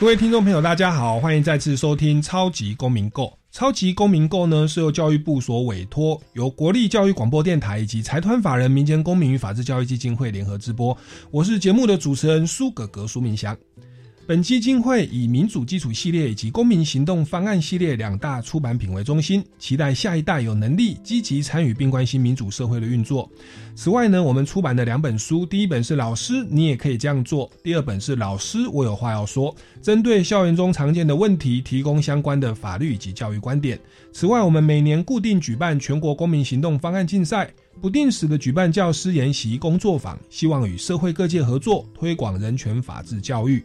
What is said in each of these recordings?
各位听众朋友，大家好，欢迎再次收听《超级公民购》。超级公民购呢是由教育部所委托，由国立教育广播电台以及财团法人民间公民与法治教育基金会联合直播。我是节目的主持人苏格格苏明祥。本基金会以民主基础系列以及公民行动方案系列两大出版品为中心，期待下一代有能力积极参与并关心民主社会的运作。此外呢，我们出版的两本书，第一本是《老师，你也可以这样做》，第二本是《老师，我有话要说》，针对校园中常见的问题，提供相关的法律以及教育观点。此外，我们每年固定举办全国公民行动方案竞赛，不定时的举办教师研习工作坊，希望与社会各界合作，推广人权法治教育。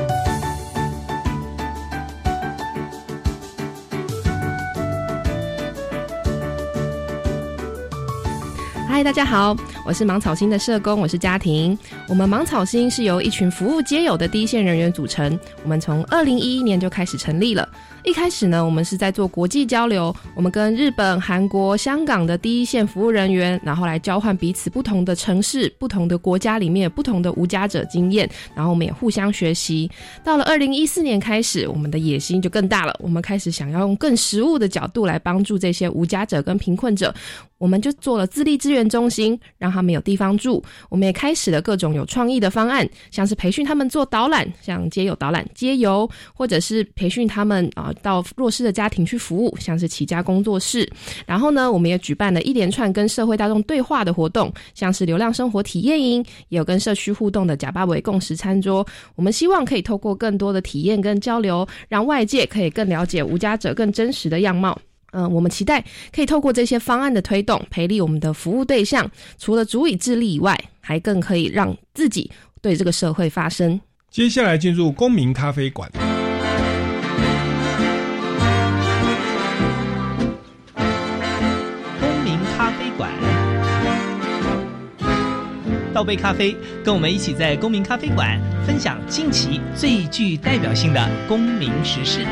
大家好。我是芒草星的社工，我是家庭。我们芒草星是由一群服务皆有的第一线人员组成。我们从二零一一年就开始成立了。一开始呢，我们是在做国际交流，我们跟日本、韩国、香港的第一线服务人员，然后来交换彼此不同的城市、不同的国家里面不同的无家者经验，然后我们也互相学习。到了二零一四年开始，我们的野心就更大了，我们开始想要用更实务的角度来帮助这些无家者跟贫困者，我们就做了自立资源中心，让他们有地方住。我们也开始了各种有创意的方案，像是培训他们做导览，像街友导览、街游，或者是培训他们啊。到弱势的家庭去服务，像是起家工作室。然后呢，我们也举办了一连串跟社会大众对话的活动，像是流量生活体验营，也有跟社区互动的假巴维共识餐桌。我们希望可以透过更多的体验跟交流，让外界可以更了解无家者更真实的样貌。嗯，我们期待可以透过这些方案的推动，培力我们的服务对象，除了足以自立以外，还更可以让自己对这个社会发声。接下来进入公民咖啡馆。倒杯咖啡，跟我们一起在公民咖啡馆分享近期最具代表性的公民时事。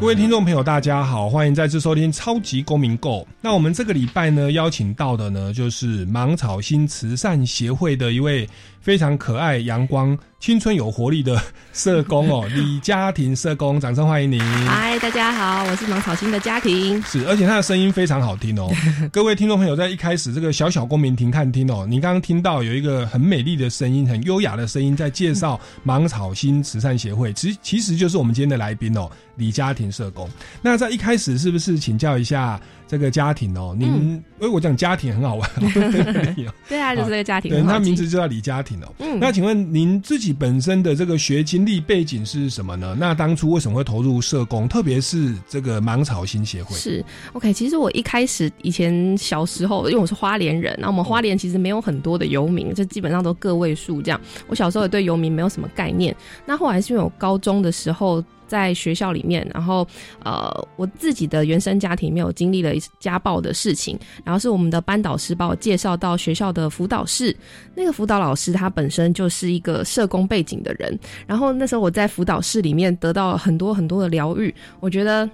各位听众朋友，大家好，欢迎再次收听超级公民购。那我们这个礼拜呢，邀请到的呢，就是芒草心慈善协会的一位非常可爱、阳光。青春有活力的社工哦，李家庭社工，掌声欢迎你！嗨，大家好，我是芒草星的家庭。是，而且他的声音非常好听哦。各位听众朋友，在一开始这个小小公民庭看听哦，你刚刚听到有一个很美丽的声音，很优雅的声音，在介绍芒草星慈善协会，其实其实就是我们今天的来宾哦，李家庭社工。那在一开始是不是请教一下？这个家庭哦，您，哎，我讲家庭很好玩，对啊，就是这个家庭，对，他名字就叫李家庭哦。嗯，那请问您自己本身的这个学经历背景是什么呢？那当初为什么会投入社工，特别是这个芒草新协会？是，OK，其实我一开始以前小时候，因为我是花莲人，那我们花莲其实没有很多的游民，就基本上都个位数这样。我小时候也对游民没有什么概念。那后来是因为我高中的时候。在学校里面，然后呃，我自己的原生家庭没有经历了一家暴的事情，然后是我们的班导师把我介绍到学校的辅导室，那个辅导老师他本身就是一个社工背景的人，然后那时候我在辅导室里面得到了很多很多的疗愈，我觉得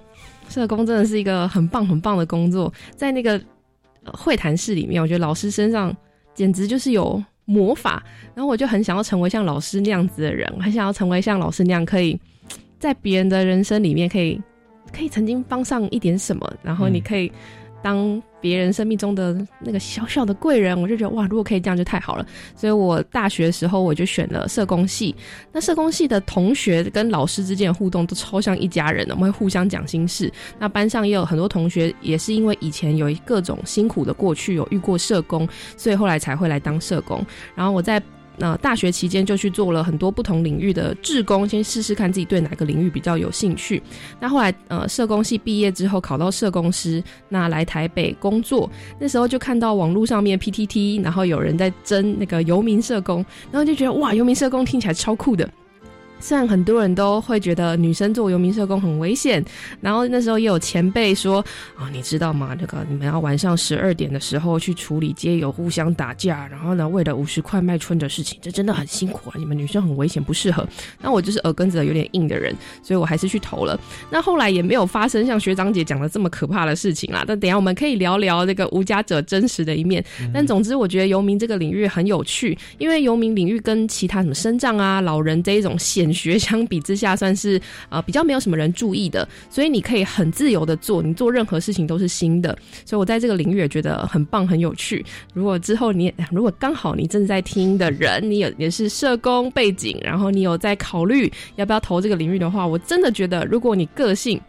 社工真的是一个很棒很棒的工作，在那个会谈室里面，我觉得老师身上简直就是有魔法，然后我就很想要成为像老师那样子的人，很想要成为像老师那样可以。在别人的人生里面，可以可以曾经帮上一点什么，然后你可以当别人生命中的那个小小的贵人，我就觉得哇，如果可以这样就太好了。所以我大学的时候我就选了社工系。那社工系的同学跟老师之间的互动都超像一家人的，我们会互相讲心事。那班上也有很多同学也是因为以前有各种辛苦的过去，有遇过社工，所以后来才会来当社工。然后我在。那大学期间就去做了很多不同领域的志工，先试试看自己对哪个领域比较有兴趣。那后来呃，社工系毕业之后考到社工师，那来台北工作，那时候就看到网络上面 PTT，然后有人在争那个游民社工，然后就觉得哇，游民社工听起来超酷的。虽然很多人都会觉得女生做游民社工很危险，然后那时候也有前辈说啊，你知道吗？那个你们要晚上十二点的时候去处理街友互相打架，然后呢，为了五十块卖春的事情，这真的很辛苦啊！你们女生很危险，不适合。那我就是耳根子有点硬的人，所以我还是去投了。那后来也没有发生像学长姐讲的这么可怕的事情啦。但等下我们可以聊聊这个无家者真实的一面。但总之，我觉得游民这个领域很有趣，因为游民领域跟其他什么生障啊、老人这一种学相比之下算是啊比较没有什么人注意的，所以你可以很自由的做，你做任何事情都是新的。所以我在这个领域也觉得很棒很有趣。如果之后你如果刚好你正在听的人，你也也是社工背景，然后你有在考虑要不要投这个领域的话，我真的觉得如果你个性。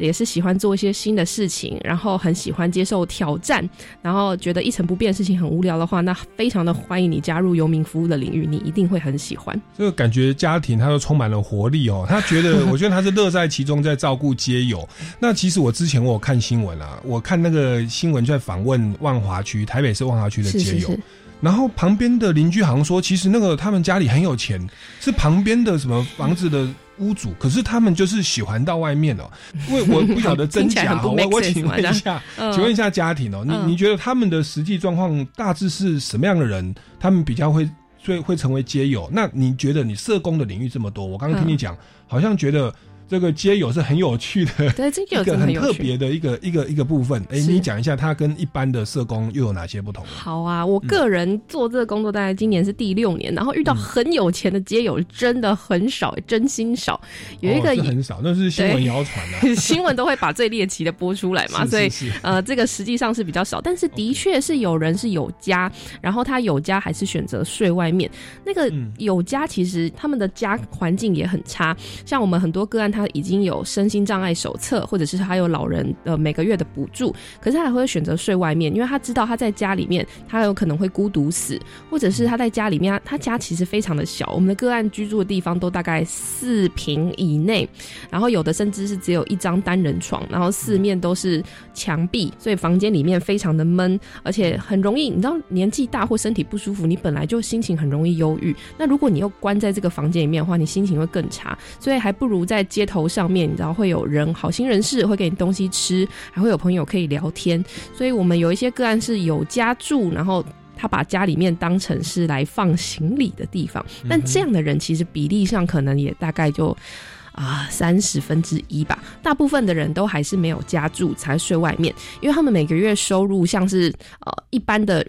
也是喜欢做一些新的事情，然后很喜欢接受挑战，然后觉得一成不变的事情很无聊的话，那非常的欢迎你加入游民服务的领域，你一定会很喜欢。这个感觉家庭他都充满了活力哦，他觉得，我觉得他是乐在其中，在照顾街友。那其实我之前我有看新闻啊，我看那个新闻在访问万华区台北市万华区的街友，然后旁边的邻居好像说，其实那个他们家里很有钱，是旁边的什么房子的。屋主，可是他们就是喜欢到外面哦，因为我不晓得真假，我我请问一下，请问一下家庭哦，你你觉得他们的实际状况大致是什么样的人？他们比较会会会成为街友？那你觉得你社工的领域这么多，我刚刚听你讲，好像觉得。这个街友是很有趣的，对，这个很特别的一个一个一个部分。哎，你讲一下，他跟一般的社工又有哪些不同？好啊，我个人做这个工作大概今年是第六年，然后遇到很有钱的街友真的很少，真心少。有一个很少，那是新闻谣传的，新闻都会把最猎奇的播出来嘛，所以呃，这个实际上是比较少。但是的确是有人是有家，然后他有家还是选择睡外面。那个有家其实他们的家环境也很差，像我们很多个案他。他已经有身心障碍手册，或者是他有老人的每个月的补助，可是他还会选择睡外面，因为他知道他在家里面他有可能会孤独死，或者是他在家里面，他家其实非常的小，我们的个案居住的地方都大概四平以内，然后有的甚至是只有一张单人床，然后四面都是墙壁，所以房间里面非常的闷，而且很容易，你知道年纪大或身体不舒服，你本来就心情很容易忧郁，那如果你又关在这个房间里面的话，你心情会更差，所以还不如在街。头上面，你知道会有人好心人士会给你东西吃，还会有朋友可以聊天，所以我们有一些个案是有家住，然后他把家里面当成是来放行李的地方，但这样的人其实比例上可能也大概就啊三十分之一吧，大部分的人都还是没有家住才睡外面，因为他们每个月收入像是呃一般的。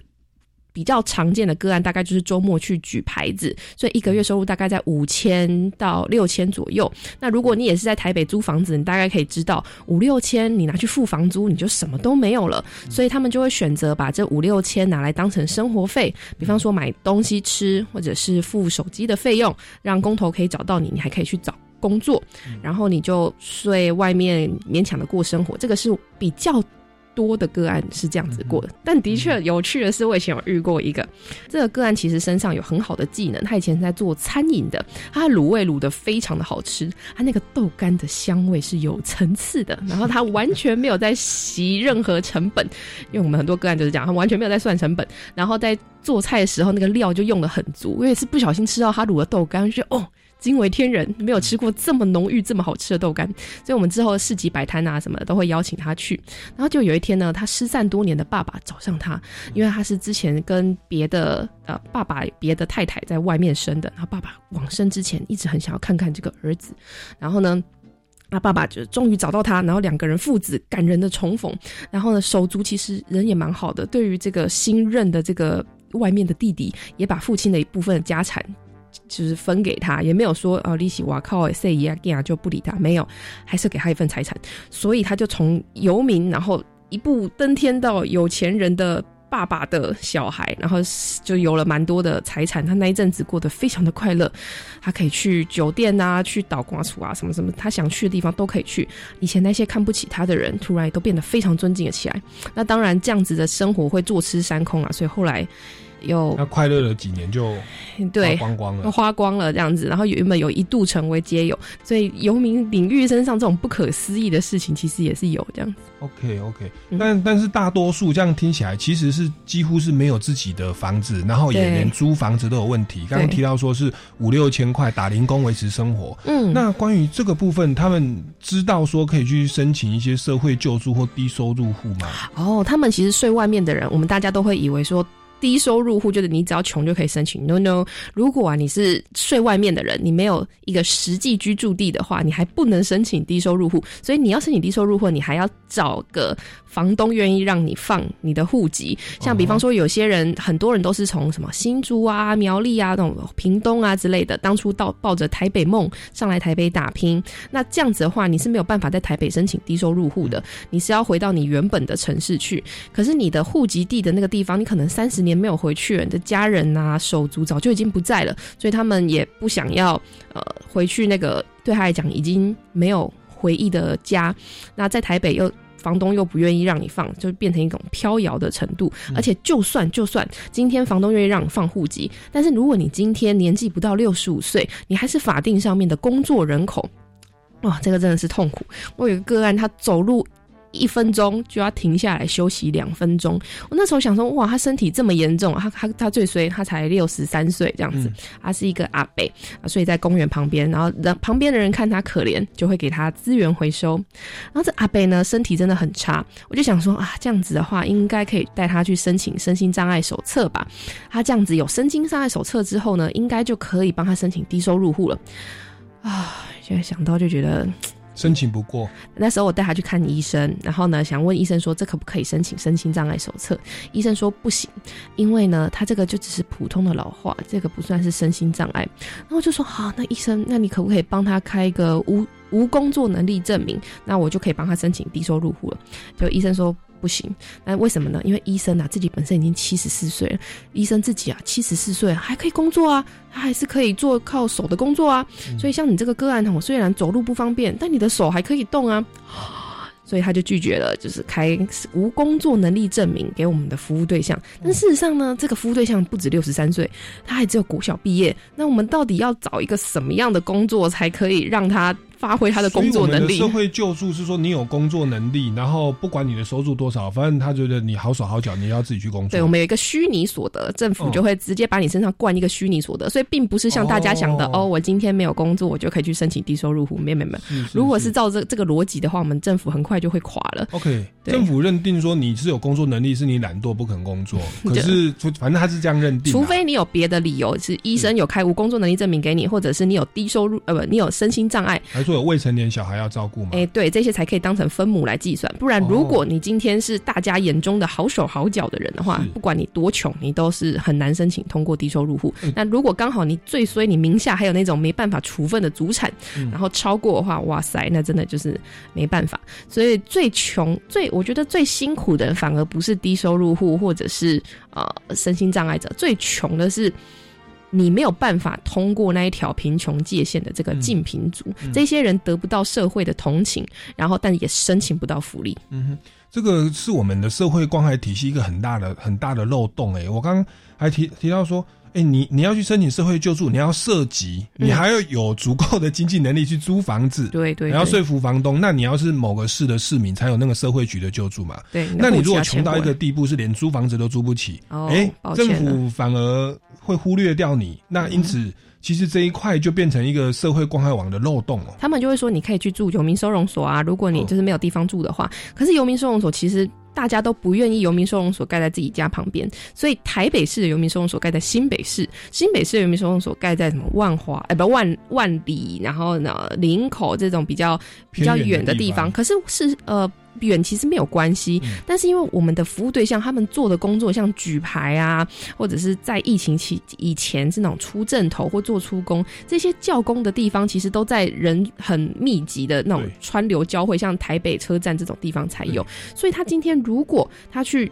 比较常见的个案大概就是周末去举牌子，所以一个月收入大概在五千到六千左右。那如果你也是在台北租房子，你大概可以知道五六千你拿去付房租，你就什么都没有了。所以他们就会选择把这五六千拿来当成生活费，比方说买东西吃，或者是付手机的费用，让工头可以找到你，你还可以去找工作，然后你就睡外面勉强的过生活。这个是比较。多的个案是这样子过的，但的确有趣的是，我以前有遇过一个，这个个案其实身上有很好的技能，他以前在做餐饮的，他的卤味卤的非常的好吃，他那个豆干的香味是有层次的，然后他完全没有在吸任何成本，因为我们很多个案就是这样，他完全没有在算成本，然后在做菜的时候那个料就用的很足，我也是不小心吃到他卤的豆干，就哦。惊为天人，没有吃过这么浓郁、这么好吃的豆干，所以我们之后市集摆摊啊什么的都会邀请他去。然后就有一天呢，他失散多年的爸爸找上他，因为他是之前跟别的呃爸爸别的太太在外面生的，然后爸爸往生之前一直很想要看看这个儿子，然后呢，他爸爸就终于找到他，然后两个人父子感人的重逢，然后呢手足其实人也蛮好的，对于这个新任的这个外面的弟弟，也把父亲的一部分的家产。就是分给他，也没有说哦利息哇靠，say 呀 g 就不理他，没有，还是给他一份财产。所以他就从游民，然后一步登天到有钱人的爸爸的小孩，然后就有了蛮多的财产。他那一阵子过得非常的快乐，他可以去酒店啊，去岛瓜处啊，什么什么，他想去的地方都可以去。以前那些看不起他的人，突然都变得非常尊敬了起来。那当然，这样子的生活会坐吃山空啊，所以后来。有那快乐了几年就 对光光了，花光了这样子，然后原本有一度成为街友，所以游民领域身上这种不可思议的事情，其实也是有这样子。OK OK，但但是大多数这样听起来，其实是几乎是没有自己的房子，然后也连租房子都有问题。刚刚提到说是五六千块打零工维持生活，嗯，那关于这个部分，他们知道说可以去申请一些社会救助或低收入户吗？哦，他们其实睡外面的人，我们大家都会以为说。低收入户就是你只要穷就可以申请。No No，如果啊你是睡外面的人，你没有一个实际居住地的话，你还不能申请低收入户。所以你要申请低收入户，你还要找个房东愿意让你放你的户籍。像比方说，有些人很多人都是从什么新竹啊、苗栗啊、那种屏东啊之类的，当初到抱着台北梦上来台北打拼。那这样子的话，你是没有办法在台北申请低收入户的，你是要回到你原本的城市去。可是你的户籍地的那个地方，你可能三十年。也没有回去，你的家人啊、手足早就已经不在了，所以他们也不想要呃回去那个对他来讲已经没有回忆的家。那在台北又房东又不愿意让你放，就变成一种飘摇的程度。而且就算就算今天房东愿意让你放户籍，但是如果你今天年纪不到六十五岁，你还是法定上面的工作人口，哇，这个真的是痛苦。我有个个案，他走路。一分钟就要停下来休息两分钟。我那时候想说，哇，他身体这么严重，他他他最衰，他才六十三岁这样子，他是一个阿伯啊，所以在公园旁边，然后让旁边的人看他可怜，就会给他资源回收。然后这阿伯呢，身体真的很差，我就想说啊，这样子的话，应该可以带他去申请身心障碍手册吧。他这样子有身心障碍手册之后呢，应该就可以帮他申请低收入户了。啊，现在想到就觉得。申请不过，那时候我带他去看医生，然后呢，想问医生说这可不可以申请身心障碍手册？医生说不行，因为呢，他这个就只是普通的老化，这个不算是身心障碍。然后就说好，那医生，那你可不可以帮他开一个无无工作能力证明？那我就可以帮他申请低收入户了。就医生说。不行，那为什么呢？因为医生啊，自己本身已经七十四岁了，医生自己啊，七十四岁还可以工作啊，他还是可以做靠手的工作啊。所以像你这个个案，我虽然走路不方便，但你的手还可以动啊。所以他就拒绝了，就是开无工作能力证明给我们的服务对象。但事实上呢，这个服务对象不止六十三岁，他还只有国小毕业。那我们到底要找一个什么样的工作，才可以让他？发挥他的工作能力。社会救助是说你有工作能力，然后不管你的收入多少，反正他觉得你好手好脚，你要自己去工作。对，我们有一个虚拟所得，政府就会直接把你身上灌一个虚拟所得，所以并不是像大家想的哦，我今天没有工作，我就可以去申请低收入户。没没没，如果是照这这个逻辑的话，我们政府很快就会垮了。OK，政府认定说你是有工作能力，是你懒惰不肯工作。可是反正他是这样认定，除非你有别的理由，是医生有开无工作能力证明给你，或者是你有低收入呃不，你有身心障碍，还说有未成年小孩。要照顾吗？哎，对，这些才可以当成分母来计算。不然，如果你今天是大家眼中的好手好脚的人的话，不管你多穷，你都是很难申请通过低收入户。那如果刚好你最衰，你名下还有那种没办法处分的祖产，然后超过的话，哇塞，那真的就是没办法。所以最穷、最我觉得最辛苦的，反而不是低收入户或者是呃身心障碍者，最穷的是。你没有办法通过那一条贫穷界限的这个竞贫族，这些人得不到社会的同情，然后但也申请不到福利。嗯哼，这个是我们的社会关怀体系一个很大的很大的漏洞。哎，我刚刚还提提到说。哎，你你要去申请社会救助，你要涉及，你还要有足够的经济能力去租房子，对对，你要说服房东。那你要是某个市的市民，才有那个社会局的救助嘛？对。那你如果穷到一个地步，是连租房子都租不起，哎，政府反而会忽略掉你。那因此，其实这一块就变成一个社会关怀网的漏洞了。他们就会说，你可以去住游民收容所啊，如果你就是没有地方住的话。可是游民收容所其实。大家都不愿意游民收容所盖在自己家旁边，所以台北市的游民收容所盖在新北市，新北市的游民收容所盖在什么万华？哎，不万万里，然后呢林口这种比较比较远的地方。可是是呃，远其实没有关系，但是因为我们的服务对象他们做的工作像举牌啊，或者是在疫情期以前是那种出阵头或做出工这些教工的地方，其实都在人很密集的那种川流交汇，像台北车站这种地方才有。所以他今天如果他去。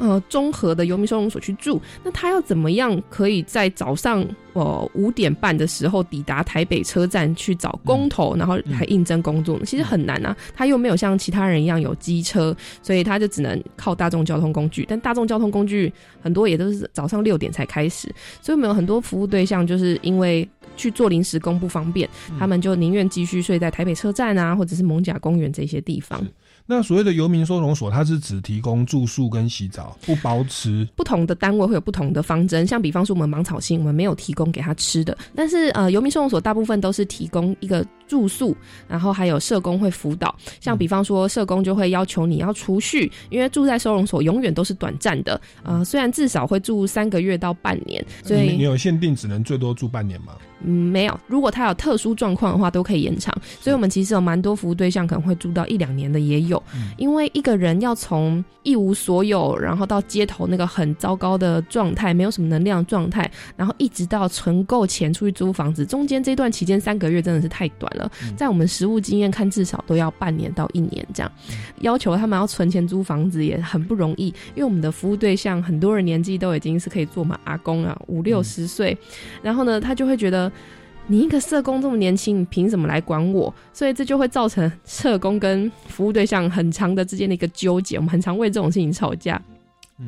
呃，综合的游民收容所去住，那他要怎么样可以在早上呃五点半的时候抵达台北车站去找工头，然后还应征工作呢？其实很难啊，他又没有像其他人一样有机车，所以他就只能靠大众交通工具。但大众交通工具很多也都是早上六点才开始，所以我们有很多服务对象就是因为去做临时工不方便，他们就宁愿继续睡在台北车站啊，或者是蒙甲公园这些地方。那所谓的游民收容所，它是只提供住宿跟洗澡，不包吃。不同的单位会有不同的方针，像比方说我们芒草星，我们没有提供给他吃的，但是呃，游民收容所大部分都是提供一个住宿，然后还有社工会辅导。像比方说社工就会要求你要储蓄，因为住在收容所永远都是短暂的，呃，虽然至少会住三个月到半年，所以你有限定，只能最多住半年吗？嗯，没有。如果他有特殊状况的话，都可以延长。所以，我们其实有蛮多服务对象可能会住到一两年的也有。因为一个人要从一无所有，然后到街头那个很糟糕的状态，没有什么能量状态，然后一直到存够钱出去租房子，中间这段期间三个月真的是太短了。在我们实务经验看，至少都要半年到一年这样。要求他们要存钱租房子也很不容易，因为我们的服务对象很多人年纪都已经是可以做满阿公啊，五六十岁，然后呢，他就会觉得。你一个社工这么年轻，你凭什么来管我？所以这就会造成社工跟服务对象很长的之间的一个纠结。我们很常为这种事情吵架。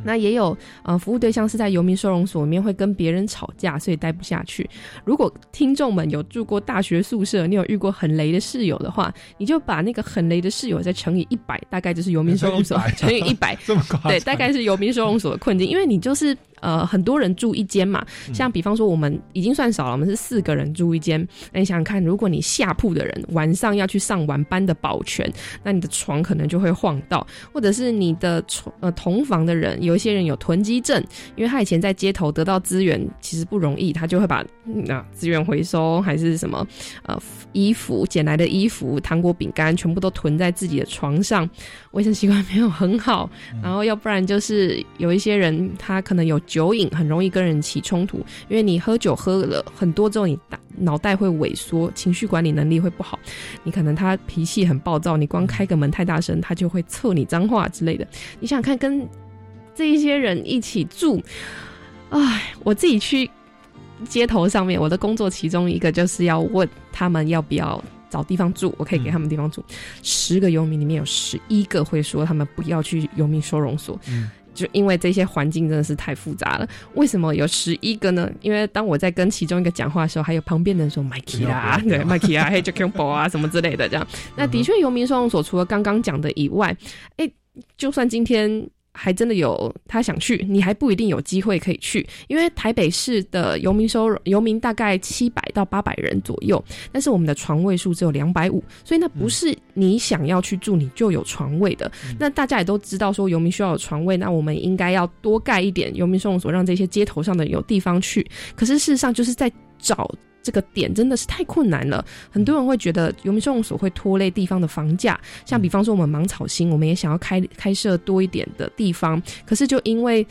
那也有呃，服务对象是在游民收容所里面会跟别人吵架，所以待不下去。如果听众们有住过大学宿舍，你有遇过很雷的室友的话，你就把那个很雷的室友再乘以一百，大概就是游民收容所 乘以一百，这么高？对，大概是游民收容所的困境，因为你就是。呃，很多人住一间嘛，像比方说我们已经算少了，我们是四个人住一间。那你想想看，如果你下铺的人晚上要去上晚班的保全，那你的床可能就会晃到，或者是你的床呃同房的人，有一些人有囤积症，因为他以前在街头得到资源其实不容易，他就会把那资源回收还是什么呃衣服捡来的衣服、糖果、饼干全部都囤在自己的床上，卫生习惯没有很好，然后要不然就是有一些人他可能有。酒瘾很容易跟人起冲突，因为你喝酒喝了很多之后，你大脑袋会萎缩，情绪管理能力会不好。你可能他脾气很暴躁，你光开个门太大声，他就会测你脏话之类的。你想看跟这一些人一起住，唉，我自己去街头上面，我的工作其中一个就是要问他们要不要找地方住，我可以给他们地方住。十个游民里面有十一个会说他们不要去游民收容所。就因为这些环境真的是太复杂了，为什么有十一个呢？因为当我在跟其中一个讲话的时候，还有旁边的人说 “Mikey 啊，对 Mikey 啊，嘿 Jacko 啊，什么之类的，这样。那的确，游民收容所除了刚刚讲的以外，哎，就算今天。还真的有他想去，你还不一定有机会可以去，因为台北市的游民收容游民大概七百到八百人左右，但是我们的床位数只有两百五，所以那不是你想要去住你就有床位的。那大家也都知道说游民需要有床位，那我们应该要多盖一点游民收容所，让这些街头上的有地方去。可是事实上就是在找。这个点真的是太困难了，很多人会觉得游民收容所会拖累地方的房价。像比方说我们芒草星，我们也想要开开设多一点的地方，可是就因为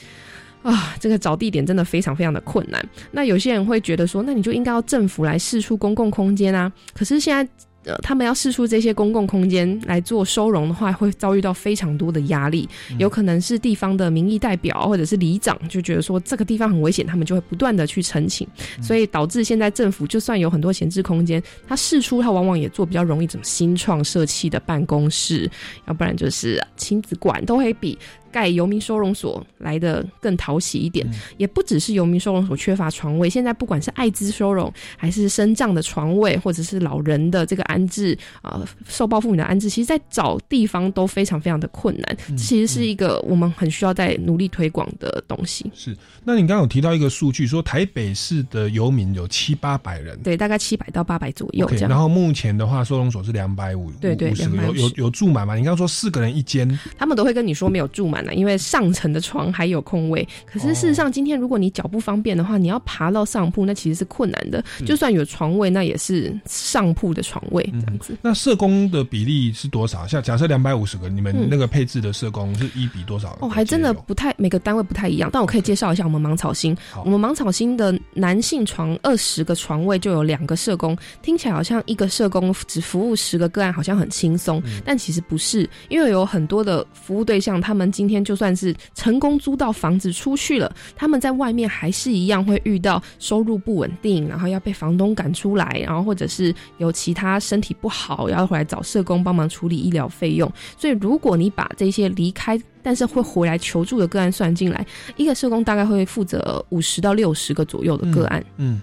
啊，这个找地点真的非常非常的困难。那有些人会觉得说，那你就应该要政府来试出公共空间啊。可是现在。呃，他们要试出这些公共空间来做收容的话，会遭遇到非常多的压力。有可能是地方的民意代表或者是里长就觉得说这个地方很危险，他们就会不断的去澄清，所以导致现在政府就算有很多闲置空间，他试出他往往也做比较容易，怎么新创设气的办公室，要不然就是亲子馆，都会比。盖游民收容所来的更讨喜一点，也不只是游民收容所缺乏床位，现在不管是艾滋收容，还是生障的床位，或者是老人的这个安置啊，受暴妇女的安置，其实，在找地方都非常非常的困难。其实是一个我们很需要在努力推广的东西。是，那你刚刚有提到一个数据，说台北市的游民有七八百人，对，大概七百到八百左右这样。然后目前的话，收容所是两百五，对对，有有有住满吗？你刚刚说四个人一间，他们都会跟你说没有住满。因为上层的床还有空位。可是事实上，今天如果你脚不方便的话，你要爬到上铺，那其实是困难的。就算有床位，那也是上铺的床位这样子。那社工的比例是多少？像假设两百五十个，你们那个配置的社工是一比多少？哦，还真的不太每个单位不太一样。但我可以介绍一下我们芒草星，我们芒草星的男性床二十个床位就有两个社工，听起来好像一个社工只服务十个个案，好像很轻松，但其实不是，因为有很多的服务对象，他们今天就算是成功租到房子出去了，他们在外面还是一样会遇到收入不稳定，然后要被房东赶出来，然后或者是有其他身体不好，要回来找社工帮忙处理医疗费用。所以，如果你把这些离开但是会回来求助的个案算进来，一个社工大概会负责五十到六十个左右的个案。嗯，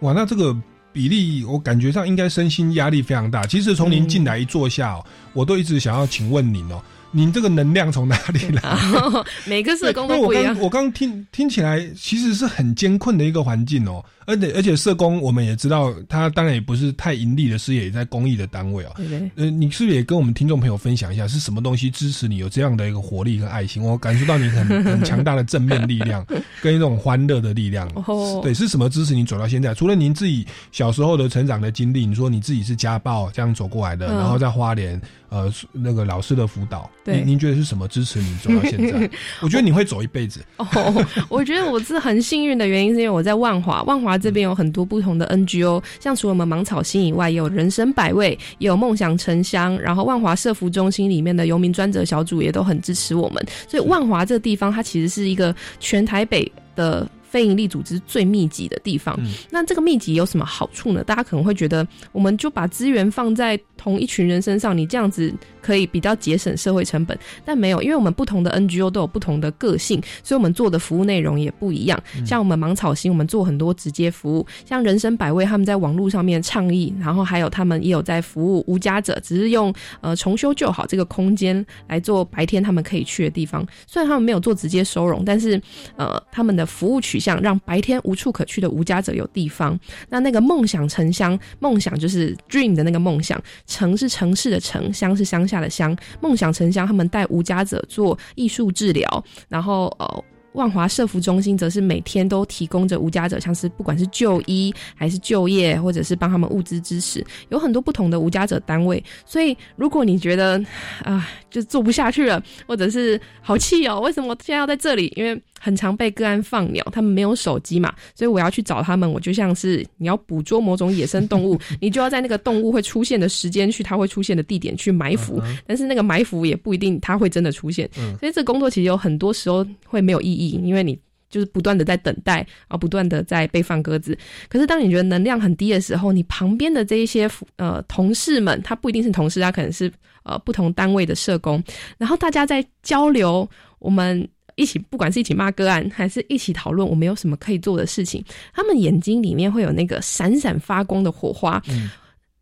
哇，那这个比例我感觉上应该身心压力非常大。其实从您进来一坐下，我都一直想要请问您哦。您这个能量从哪里来？每个社工都不一样。我刚听听起来，其实是很艰困的一个环境哦。而且而且，社工我们也知道，他当然也不是太盈利的事业，也在公益的单位哦。对对。呃，你是不是也跟我们听众朋友分享一下，是什么东西支持你有这样的一个活力跟爱心？我感受到你很 很强大的正面力量，跟一种欢乐的力量。哦。对，是什么支持你走到现在？除了您自己小时候的成长的经历，你说你自己是家暴这样走过来的，然后在花莲呃那个老师的辅导，您您觉得是什么支持你走到现在？我觉得你会走一辈子。哦，我觉得我是很幸运的原因，是因为我在万华，万华。这边有很多不同的 NGO，像除了我们芒草星以外，也有人生百味，也有梦想城乡，然后万华社服中心里面的游民专责小组也都很支持我们。所以万华这个地方，它其实是一个全台北的非营利组织最密集的地方。那这个密集有什么好处呢？大家可能会觉得，我们就把资源放在同一群人身上，你这样子。可以比较节省社会成本，但没有，因为我们不同的 NGO 都有不同的个性，所以我们做的服务内容也不一样。像我们芒草心，我们做很多直接服务；像人生百味，他们在网络上面倡议，然后还有他们也有在服务无家者，只是用呃重修旧好这个空间来做白天他们可以去的地方。虽然他们没有做直接收容，但是呃他们的服务取向让白天无处可去的无家者有地方。那那个梦想城乡，梦想就是 dream 的那个梦想，城是城市的城，乡是乡下。的乡梦想城乡，他们带无家者做艺术治疗，然后呃，万华社福中心则是每天都提供着无家者，像是不管是就医还是就业，或者是帮他们物资支持，有很多不同的无家者单位。所以如果你觉得啊，就做不下去了，或者是好气哦，为什么我现在要在这里？因为很常被个案放鸟，他们没有手机嘛，所以我要去找他们。我就像是你要捕捉某种野生动物，你就要在那个动物会出现的时间去它会出现的地点去埋伏，但是那个埋伏也不一定它会真的出现。所以这工作其实有很多时候会没有意义，因为你就是不断的在等待啊，不断的在被放鸽子。可是当你觉得能量很低的时候，你旁边的这一些呃同事们，他不一定是同事，他可能是呃不同单位的社工，然后大家在交流我们。一起，不管是一起骂个案，还是一起讨论我们有什么可以做的事情，他们眼睛里面会有那个闪闪发光的火花，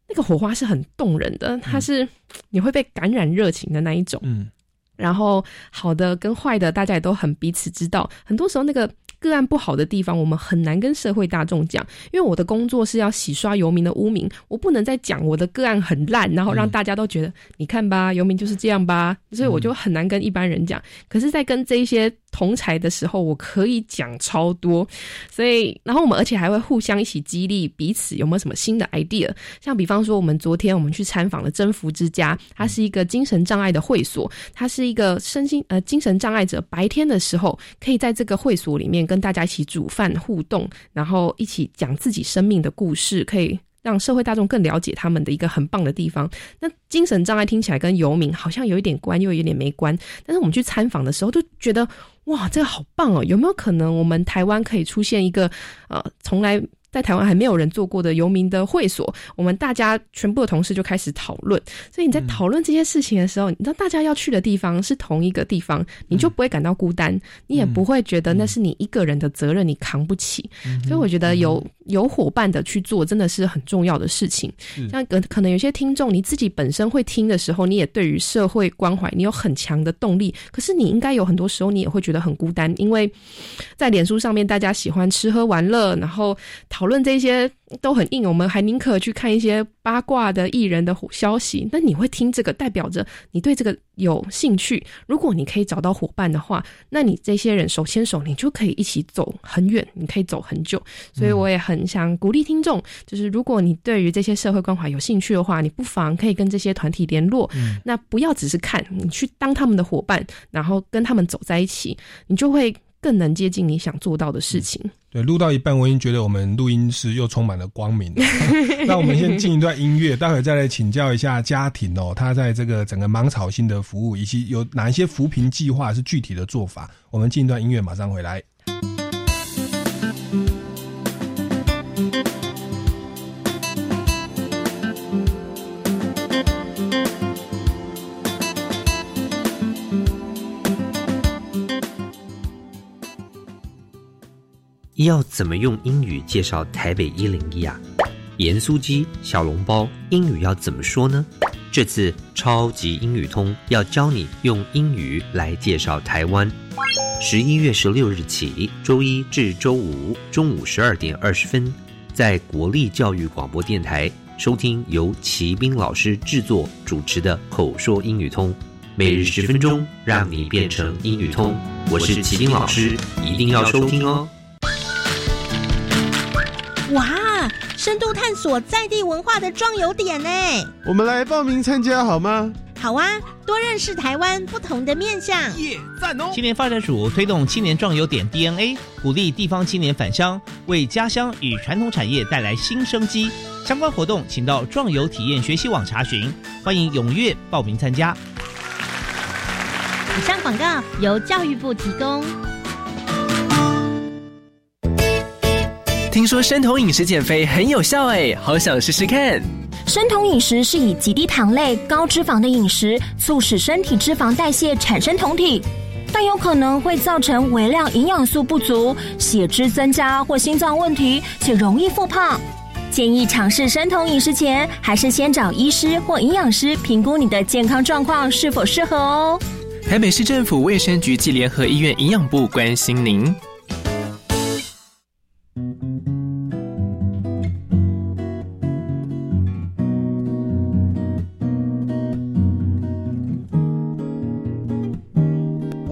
那个火花是很动人的，它是你会被感染热情的那一种。嗯，然后好的跟坏的，大家也都很彼此知道。很多时候那个。个案不好的地方，我们很难跟社会大众讲，因为我的工作是要洗刷游民的污名，我不能再讲我的个案很烂，然后让大家都觉得你看吧，游民就是这样吧，所以我就很难跟一般人讲。可是，在跟这一些同才的时候，我可以讲超多，所以，然后我们而且还会互相一起激励彼此，有没有什么新的 idea？像比方说，我们昨天我们去参访了征服之家，它是一个精神障碍的会所，它是一个身心呃精神障碍者白天的时候可以在这个会所里面。跟大家一起煮饭互动，然后一起讲自己生命的故事，可以让社会大众更了解他们的一个很棒的地方。那精神障碍听起来跟游民好像有一点关，又有点没关。但是我们去参访的时候，都觉得哇，这个好棒哦！有没有可能我们台湾可以出现一个呃，从来。在台湾还没有人做过的游民的会所，我们大家全部的同事就开始讨论。所以你在讨论这些事情的时候，你知道大家要去的地方是同一个地方，你就不会感到孤单，你也不会觉得那是你一个人的责任，你扛不起。所以我觉得有有伙伴的去做，真的是很重要的事情。像可可能有些听众，你自己本身会听的时候，你也对于社会关怀，你有很强的动力。可是你应该有很多时候，你也会觉得很孤单，因为在脸书上面，大家喜欢吃喝玩乐，然后讨。论这些都很硬，我们还宁可去看一些八卦的艺人的消息。那你会听这个，代表着你对这个有兴趣。如果你可以找到伙伴的话，那你这些人手牵手，你就可以一起走很远，你可以走很久。所以我也很想鼓励听众，就是如果你对于这些社会关怀有兴趣的话，你不妨可以跟这些团体联络。那不要只是看，你去当他们的伙伴，然后跟他们走在一起，你就会。更能接近你想做到的事情。对，录到一半，我已经觉得我们录音室又充满了光明。那我们先进一段音乐，待会再来请教一下家庭哦，他在这个整个芒草新的服务，以及有哪一些扶贫计划是具体的做法。我们进一段音乐，马上回来。要怎么用英语介绍台北一零一啊？盐酥鸡、小笼包，英语要怎么说呢？这次超级英语通要教你用英语来介绍台湾。十一月十六日起，周一至周五中午十二点二十分，在国立教育广播电台收听由齐斌老师制作主持的口说英语通，每日十分钟，让你变成英语通。我是齐斌老师，一定要收听哦。哇，深度探索在地文化的壮游点呢！我们来报名参加好吗？好啊，多认识台湾不同的面向。耶，赞哦！青年发展署推动青年壮游点 DNA，鼓励地方青年返乡，为家乡与传统产业带来新生机。相关活动，请到壮游体验学习网查询。欢迎踊跃报名参加。以上广告由教育部提供。听说生酮饮食减肥很有效哎，好想试试看。生酮饮食是以极低糖类、高脂肪的饮食，促使身体脂肪代谢产生酮体，但有可能会造成微量营养素不足、血脂增加或心脏问题，且容易复胖。建议尝试生酮饮食前，还是先找医师或营养师评估你的健康状况是否适合哦。台北市政府卫生局暨联合医院营养部关心您。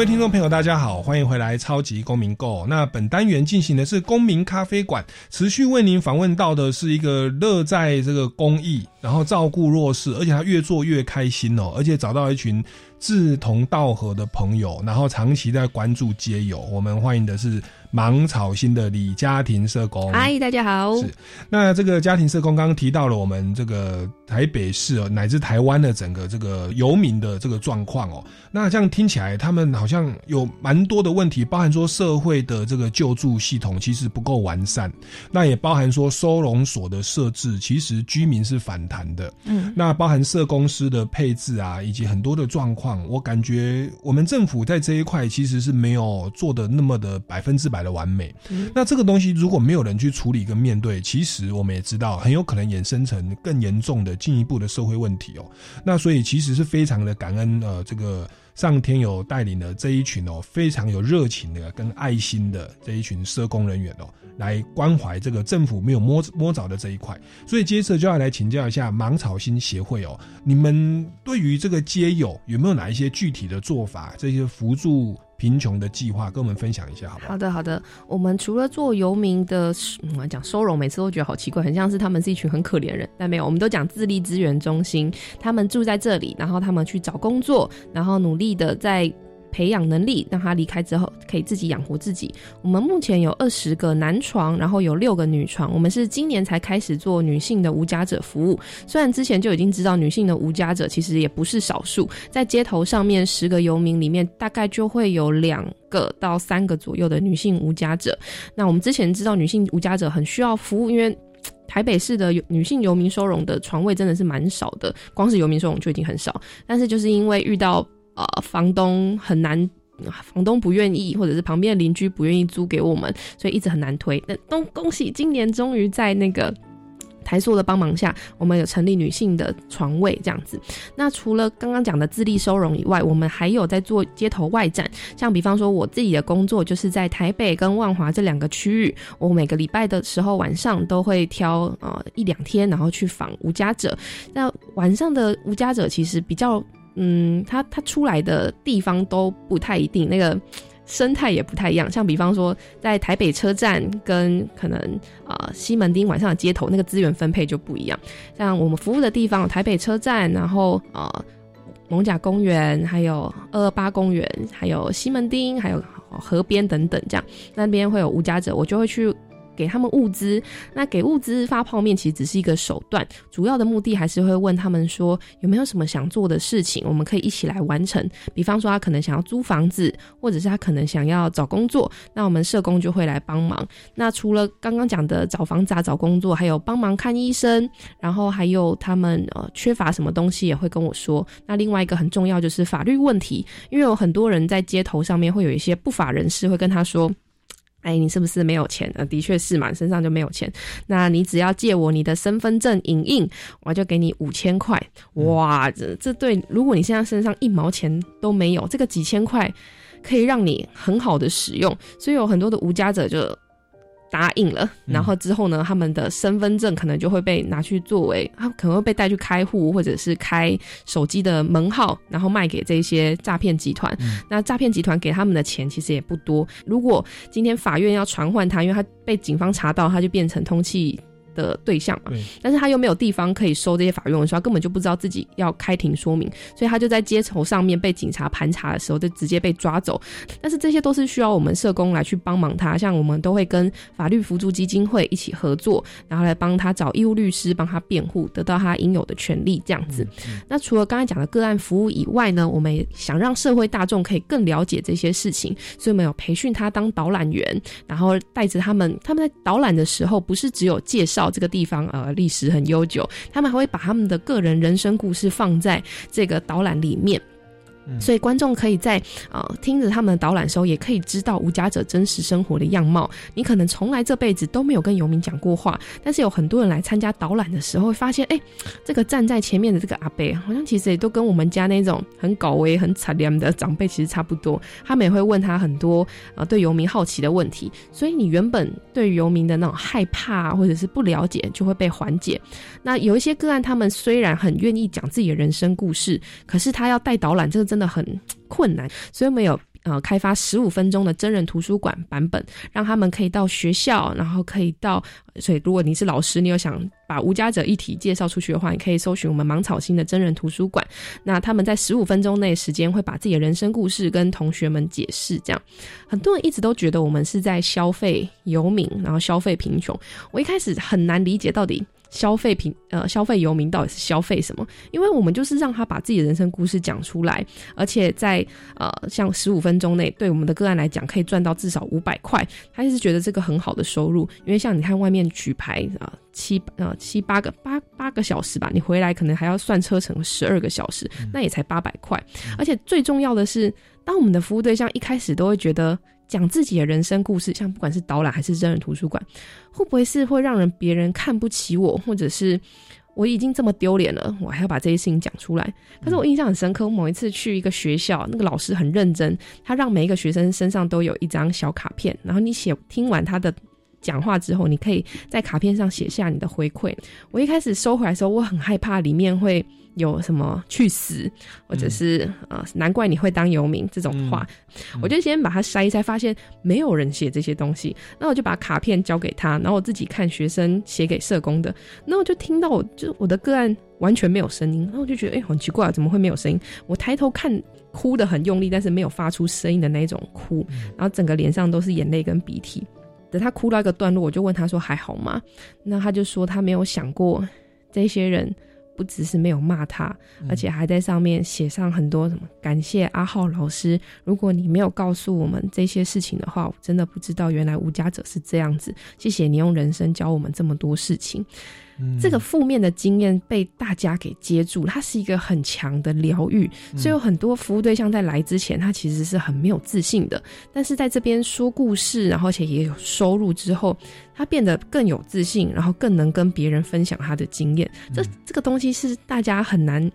各位听众朋友，大家好，欢迎回来《超级公民购》。那本单元进行的是公民咖啡馆，持续为您访问到的是一个乐在这个公益，然后照顾弱势，而且他越做越开心哦，而且找到一群志同道合的朋友，然后长期在关注街友。我们欢迎的是。芒草心的李家庭社工，嗨，大家好。是，那这个家庭社工刚刚提到了我们这个台北市哦乃至台湾的整个这个游民的这个状况哦。那这样听起来，他们好像有蛮多的问题，包含说社会的这个救助系统其实不够完善，那也包含说收容所的设置，其实居民是反弹的。嗯，那包含社公司的配置啊，以及很多的状况，我感觉我们政府在这一块其实是没有做的那么的百分之百。的完美，那这个东西如果没有人去处理跟面对，其实我们也知道很有可能衍生成更严重的进一步的社会问题哦。那所以其实是非常的感恩呃，这个上天有带领的这一群哦，非常有热情的跟爱心的这一群社工人员哦，来关怀这个政府没有摸摸着的这一块。所以接着就要来请教一下芒草心协会哦，你们对于这个街友有没有哪一些具体的做法？这些辅助。贫穷的计划，跟我们分享一下，好不好？好的，好的。我们除了做游民的，我们讲收容，每次都觉得好奇怪，很像是他们是一群很可怜人，但没有，我们都讲自立资源中心，他们住在这里，然后他们去找工作，然后努力的在。培养能力，让他离开之后可以自己养活自己。我们目前有二十个男床，然后有六个女床。我们是今年才开始做女性的无家者服务。虽然之前就已经知道女性的无家者其实也不是少数，在街头上面十个游民里面，大概就会有两个到三个左右的女性无家者。那我们之前知道女性无家者很需要服务，因为。台北市的女性游民收容的床位真的是蛮少的，光是游民收容就已经很少。但是就是因为遇到呃房东很难，房东不愿意，或者是旁边的邻居不愿意租给我们，所以一直很难推。那东恭喜今年终于在那个。台塑的帮忙下，我们有成立女性的床位这样子。那除了刚刚讲的自立收容以外，我们还有在做街头外展。像比方说，我自己的工作就是在台北跟万华这两个区域，我每个礼拜的时候晚上都会挑呃一两天，然后去访无家者。那晚上的无家者其实比较，嗯，他他出来的地方都不太一定那个。生态也不太一样，像比方说在台北车站跟可能啊西门町晚上的街头，那个资源分配就不一样。像我们服务的地方，台北车站，然后呃蒙甲公园，还有二二八公园，还有西门町，还有河边等等，这样那边会有无家者，我就会去。给他们物资，那给物资发泡面其实只是一个手段，主要的目的还是会问他们说有没有什么想做的事情，我们可以一起来完成。比方说他可能想要租房子，或者是他可能想要找工作，那我们社工就会来帮忙。那除了刚刚讲的找房子、找工作，还有帮忙看医生，然后还有他们呃缺乏什么东西也会跟我说。那另外一个很重要就是法律问题，因为有很多人在街头上面会有一些不法人士会跟他说。哎，你是不是没有钱？呃，的确是嘛，身上就没有钱。那你只要借我你的身份证影印，我就给你五千块。哇，这这对，如果你现在身上一毛钱都没有，这个几千块可以让你很好的使用。所以有很多的无家者就。答应了，然后之后呢，他们的身份证可能就会被拿去作为，他可能会被带去开户，或者是开手机的门号，然后卖给这些诈骗集团。那诈骗集团给他们的钱其实也不多。如果今天法院要传唤他，因为他被警方查到，他就变成通缉。的对象嘛，但是他又没有地方可以收这些法院文书，他根本就不知道自己要开庭说明，所以他就在街头上面被警察盘查的时候就直接被抓走。但是这些都是需要我们社工来去帮忙他，像我们都会跟法律扶助基金会一起合作，然后来帮他找义务律师帮他辩护，得到他应有的权利这样子。那除了刚才讲的个案服务以外呢，我们也想让社会大众可以更了解这些事情，所以我们有培训他当导览员，然后带着他们，他们在导览的时候不是只有介绍。到这个地方，呃，历史很悠久，他们还会把他们的个人人生故事放在这个导览里面。所以观众可以在呃听着他们的导览时候，也可以知道无家者真实生活的样貌。你可能从来这辈子都没有跟游民讲过话，但是有很多人来参加导览的时候，会发现，哎，这个站在前面的这个阿伯，好像其实也都跟我们家那种很搞威、很惨凉的长辈其实差不多。他们也会问他很多呃对游民好奇的问题，所以你原本对游民的那种害怕或者是不了解，就会被缓解。那有一些个案，他们虽然很愿意讲自己的人生故事，可是他要带导览，这个真的很困难，所以我们有呃开发十五分钟的真人图书馆版本，让他们可以到学校，然后可以到。所以如果你是老师，你有想把无家者一体介绍出去的话，你可以搜寻我们芒草星的真人图书馆。那他们在十五分钟内时间会把自己的人生故事跟同学们解释。这样，很多人一直都觉得我们是在消费游民，然后消费贫穷。我一开始很难理解到底。消费品呃，消费游民到底是消费什么？因为我们就是让他把自己的人生故事讲出来，而且在呃，像十五分钟内，对我们的个案来讲，可以赚到至少五百块，他就是觉得这个很好的收入。因为像你看外面举牌啊，七呃七八个八八个小时吧，你回来可能还要算车程十二个小时，那也才八百块。而且最重要的是，当我们的服务对象一开始都会觉得。讲自己的人生故事，像不管是导览还是真人图书馆，会不会是会让人别人看不起我，或者是我已经这么丢脸了，我还要把这些事情讲出来？可是我印象很深刻，我某一次去一个学校，那个老师很认真，他让每一个学生身上都有一张小卡片，然后你写听完他的讲话之后，你可以在卡片上写下你的回馈。我一开始收回来的时候，我很害怕里面会。有什么去死，或者是呃，难怪你会当游民这种话，我就先把它筛一筛，发现没有人写这些东西，那我就把卡片交给他，然后我自己看学生写给社工的，那我就听到我，就我的个案完全没有声音，然后我就觉得哎，很奇怪，怎么会没有声音？我抬头看，哭的很用力，但是没有发出声音的那种哭，然后整个脸上都是眼泪跟鼻涕。等他哭到一个段落，我就问他说还好吗？那他就说他没有想过这些人。不只是没有骂他，而且还在上面写上很多什么感谢阿浩老师。如果你没有告诉我们这些事情的话，我真的不知道原来无家者是这样子。谢谢你用人生教我们这么多事情。这个负面的经验被大家给接住，它是一个很强的疗愈。所以有很多服务对象在来之前，他其实是很没有自信的。但是在这边说故事，然后而且也有收入之后，他变得更有自信，然后更能跟别人分享他的经验。这这个东西是大家很难。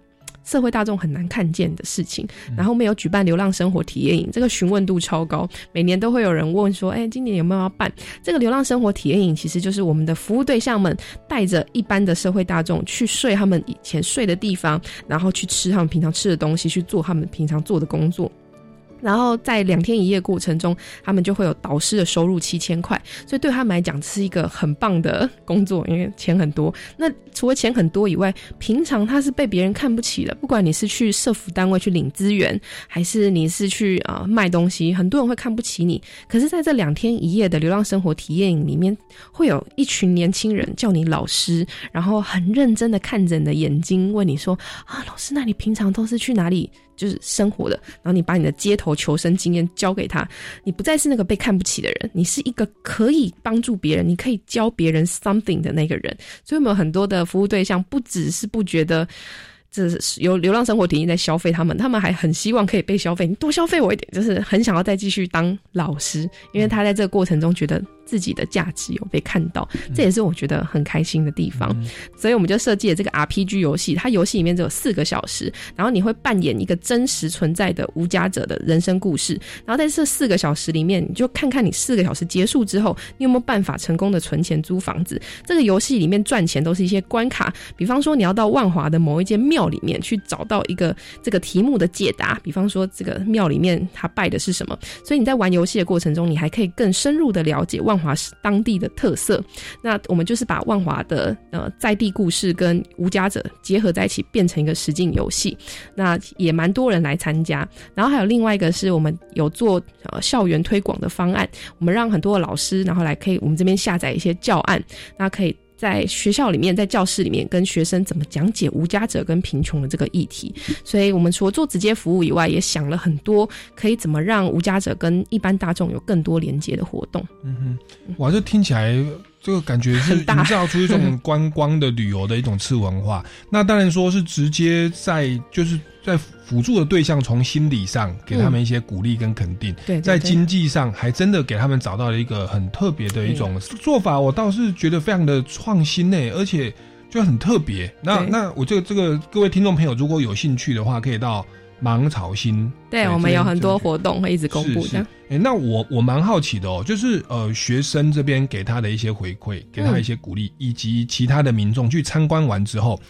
社会大众很难看见的事情，然后我们有举办流浪生活体验营，这个询问度超高，每年都会有人问说：“哎，今年有没有要办这个流浪生活体验营？”其实就是我们的服务对象们带着一般的社会大众去睡他们以前睡的地方，然后去吃他们平常吃的东西，去做他们平常做的工作。然后在两天一夜过程中，他们就会有导师的收入七千块，所以对他们来讲是一个很棒的工作，因为钱很多。那除了钱很多以外，平常他是被别人看不起的。不管你是去社服单位去领资源，还是你是去啊卖东西，很多人会看不起你。可是在这两天一夜的流浪生活体验里面，会有一群年轻人叫你老师，然后很认真的看着你的眼睛，问你说：“啊，老师，那你平常都是去哪里？”就是生活的，然后你把你的街头求生经验交给他，你不再是那个被看不起的人，你是一个可以帮助别人、你可以教别人 something 的那个人。所以，我们很多的服务对象不只是不觉得这是有流浪生活体验在消费他们，他们还很希望可以被消费，你多消费我一点，就是很想要再继续当老师，因为他在这个过程中觉得。自己的价值有被看到，这也是我觉得很开心的地方。所以我们就设计了这个 RPG 游戏，它游戏里面只有四个小时，然后你会扮演一个真实存在的无家者的人生故事。然后在这四个小时里面，你就看看你四个小时结束之后，你有没有办法成功的存钱租房子。这个游戏里面赚钱都是一些关卡，比方说你要到万华的某一间庙里面去找到一个这个题目的解答，比方说这个庙里面他拜的是什么。所以你在玩游戏的过程中，你还可以更深入的了解万。万华是当地的特色，那我们就是把万华的呃在地故事跟无家者结合在一起，变成一个实景游戏。那也蛮多人来参加。然后还有另外一个是我们有做呃校园推广的方案，我们让很多的老师然后来可以我们这边下载一些教案，那可以。在学校里面，在教室里面跟学生怎么讲解无家者跟贫穷的这个议题，所以我们除了做直接服务以外，也想了很多可以怎么让无家者跟一般大众有更多连接的活动。嗯哼，哇，这听起来这个感觉是 营造出一种观光的旅游的一种次文化。那当然说是直接在就是在。辅助的对象从心理上给他们一些鼓励跟肯定，对在经济上还真的给他们找到了一个很特别的一种做法，我倒是觉得非常的创新呢，而且就很特别。那那我这个这个各位听众朋友如果有兴趣的话，可以到芒草心，对我们有很多活动会一直公布的。哎，那我我蛮好奇的哦，就是呃学生这边给他的一些回馈，给他一些鼓励，以及其他的民众去参观完之后。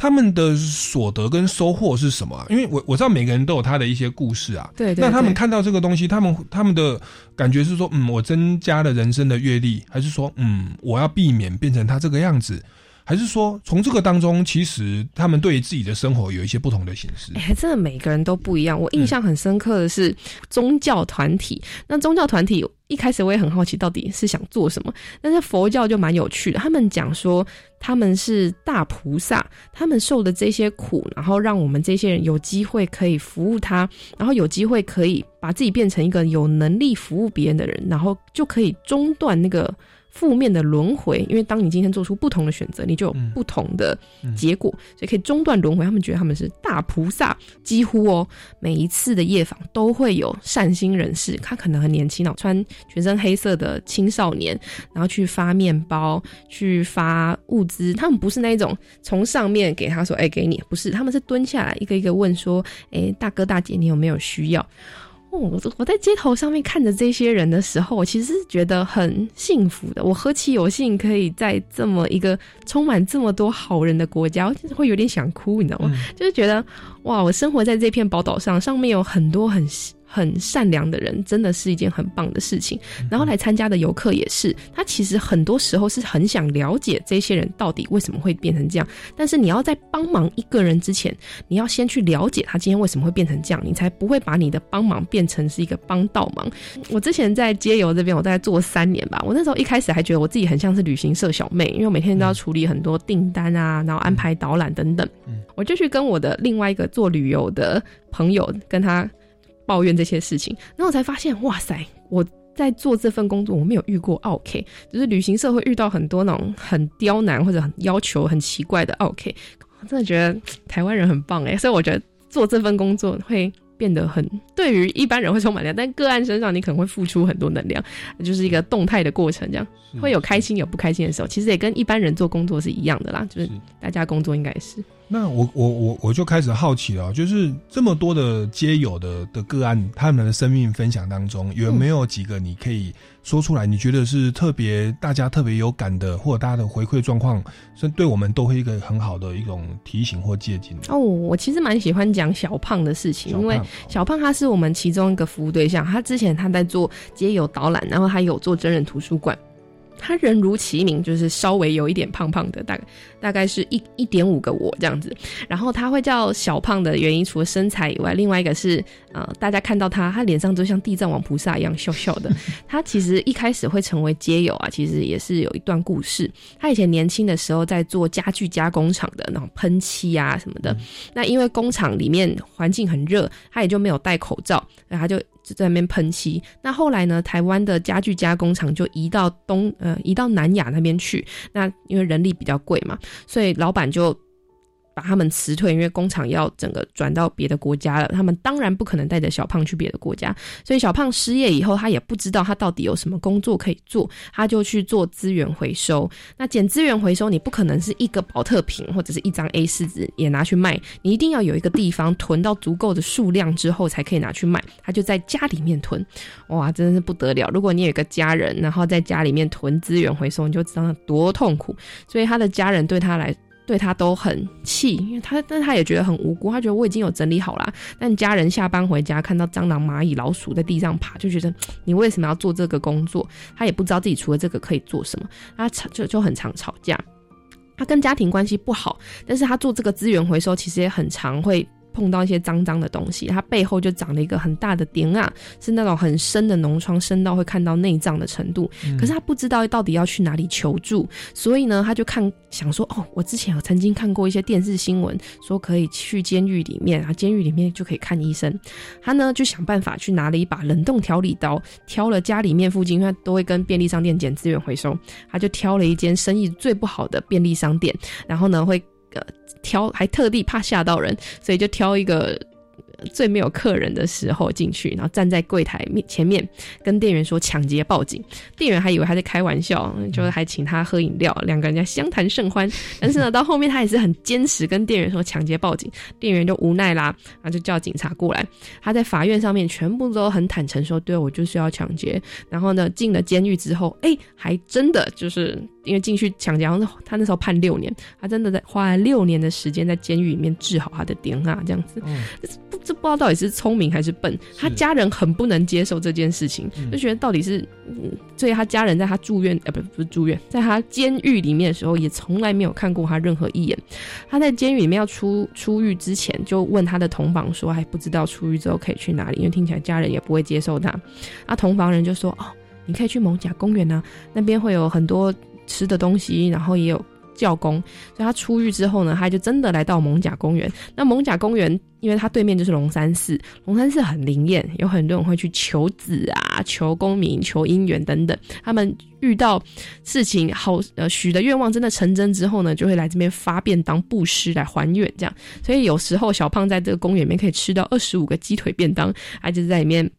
他们的所得跟收获是什么？因为我我知道每个人都有他的一些故事啊。对。那他们看到这个东西，他们他们的感觉是说，嗯，我增加了人生的阅历，还是说，嗯，我要避免变成他这个样子？还是说，从这个当中，其实他们对自己的生活有一些不同的形式。哎，真的每个人都不一样。我印象很深刻的是宗教团体。那宗教团体一开始我也很好奇，到底是想做什么？但是佛教就蛮有趣的。他们讲说他们是大菩萨，他们受的这些苦，然后让我们这些人有机会可以服务他，然后有机会可以把自己变成一个有能力服务别人的人，然后就可以中断那个。负面的轮回，因为当你今天做出不同的选择，你就有不同的结果，所以可以中断轮回。他们觉得他们是大菩萨，几乎哦，每一次的夜访都会有善心人士，他可能很年轻哦，穿全身黑色的青少年，然后去发面包，去发物资。他们不是那种从上面给他说，哎，给你，不是，他们是蹲下来一个一个问说，哎，大哥大姐，你有没有需要？哦，我我在街头上面看着这些人的时候，我其实是觉得很幸福的。我何其有幸可以在这么一个充满这么多好人的国家，我就是会有点想哭，你知道吗？就是觉得哇，我生活在这片宝岛上，上面有很多很很善良的人，真的是一件很棒的事情。然后来参加的游客也是，他其实很多时候是很想了解这些人到底为什么会变成这样。但是你要在帮忙一个人之前，你要先去了解他今天为什么会变成这样，你才不会把你的帮忙变成是一个帮倒忙。我之前在街游这边，我大概做三年吧。我那时候一开始还觉得我自己很像是旅行社小妹，因为我每天都要处理很多订单啊，然后安排导览等等。我就去跟我的另外一个做旅游的朋友跟他。抱怨这些事情，然后我才发现，哇塞！我在做这份工作，我没有遇过 OK，就是旅行社会遇到很多那种很刁难或者很要求很奇怪的 OK。我真的觉得台湾人很棒哎，所以我觉得做这份工作会变得很，对于一般人会充满量，但个案身上你可能会付出很多能量，就是一个动态的过程，这样会有开心有不开心的时候，其实也跟一般人做工作是一样的啦，就是大家工作应该是。那我我我我就开始好奇了，就是这么多的街友的的个案，他们的生命分享当中，有没有几个你可以说出来？你觉得是特别大家特别有感的，或者大家的回馈状况，是对我们都会一个很好的一种提醒或借鉴？哦，我其实蛮喜欢讲小胖的事情，因为小胖他是我们其中一个服务对象，他之前他在做街友导览，然后他有做真人图书馆。他人如其名，就是稍微有一点胖胖的，大概大概是一一点五个我这样子。然后他会叫小胖的原因，除了身材以外，另外一个是呃，大家看到他，他脸上就像地藏王菩萨一样笑笑的。他其实一开始会成为街友啊，其实也是有一段故事。他以前年轻的时候在做家具加工厂的那种喷漆啊什么的，那因为工厂里面环境很热，他也就没有戴口罩，然后他就。在那边喷漆，那后来呢？台湾的家具加工厂就移到东呃，移到南亚那边去。那因为人力比较贵嘛，所以老板就。把他们辞退，因为工厂要整个转到别的国家了。他们当然不可能带着小胖去别的国家，所以小胖失业以后，他也不知道他到底有什么工作可以做，他就去做资源回收。那捡资源回收，你不可能是一个保特瓶或者是一张 A 四纸也拿去卖，你一定要有一个地方囤到足够的数量之后才可以拿去卖。他就在家里面囤，哇，真的是不得了！如果你有一个家人，然后在家里面囤资源回收，你就知道多痛苦。所以他的家人对他来。对他都很气，因为他，但他也觉得很无辜。他觉得我已经有整理好了，但家人下班回家看到蟑螂、蚂蚁、老鼠在地上爬，就觉得你为什么要做这个工作？他也不知道自己除了这个可以做什么，他吵就就很常吵架。他跟家庭关系不好，但是他做这个资源回收，其实也很常会。碰到一些脏脏的东西，它背后就长了一个很大的点啊，是那种很深的脓疮，深到会看到内脏的程度。可是他不知道到底要去哪里求助，所以呢，他就看想说，哦，我之前有曾经看过一些电视新闻，说可以去监狱里面啊，监狱里面就可以看医生。他呢就想办法去拿了一把冷冻调理刀，挑了家里面附近，因为都会跟便利商店捡资源回收，他就挑了一间生意最不好的便利商店，然后呢会呃。挑还特地怕吓到人，所以就挑一个。最没有客人的时候进去，然后站在柜台面前面跟店员说抢劫报警，店员还以为他在开玩笑，就是还请他喝饮料，两个人家相谈甚欢。但是呢，到后面他也是很坚持跟店员说抢劫报警，店员就无奈啦，然后就叫警察过来。他在法院上面全部都很坦诚说，对我就是要抢劫。然后呢，进了监狱之后，哎，还真的就是因为进去抢劫，然后他那时候判六年，他真的在花了六年的时间在监狱里面治好他的癫啊，这样子。不，这不知道到底是聪明还是笨。他家人很不能接受这件事情，就觉得到底是，所以他家人在他住院，呃，不，不是住院，在他监狱里面的时候，也从来没有看过他任何一眼。他在监狱里面要出出狱之前，就问他的同房说，还不知道出狱之后可以去哪里，因为听起来家人也不会接受他。啊，同房人就说，哦，你可以去蒙甲公园呢，那边会有很多吃的东西，然后也有。教工，所以他出狱之后呢，他就真的来到蒙甲公园。那蒙甲公园，因为他对面就是龙山寺，龙山寺很灵验，有很多人会去求子啊、求功名、求姻缘等等。他们遇到事情好，呃，许的愿望真的成真之后呢，就会来这边发便当布施来还愿，这样。所以有时候小胖在这个公园里面可以吃到二十五个鸡腿便当，他就在里面。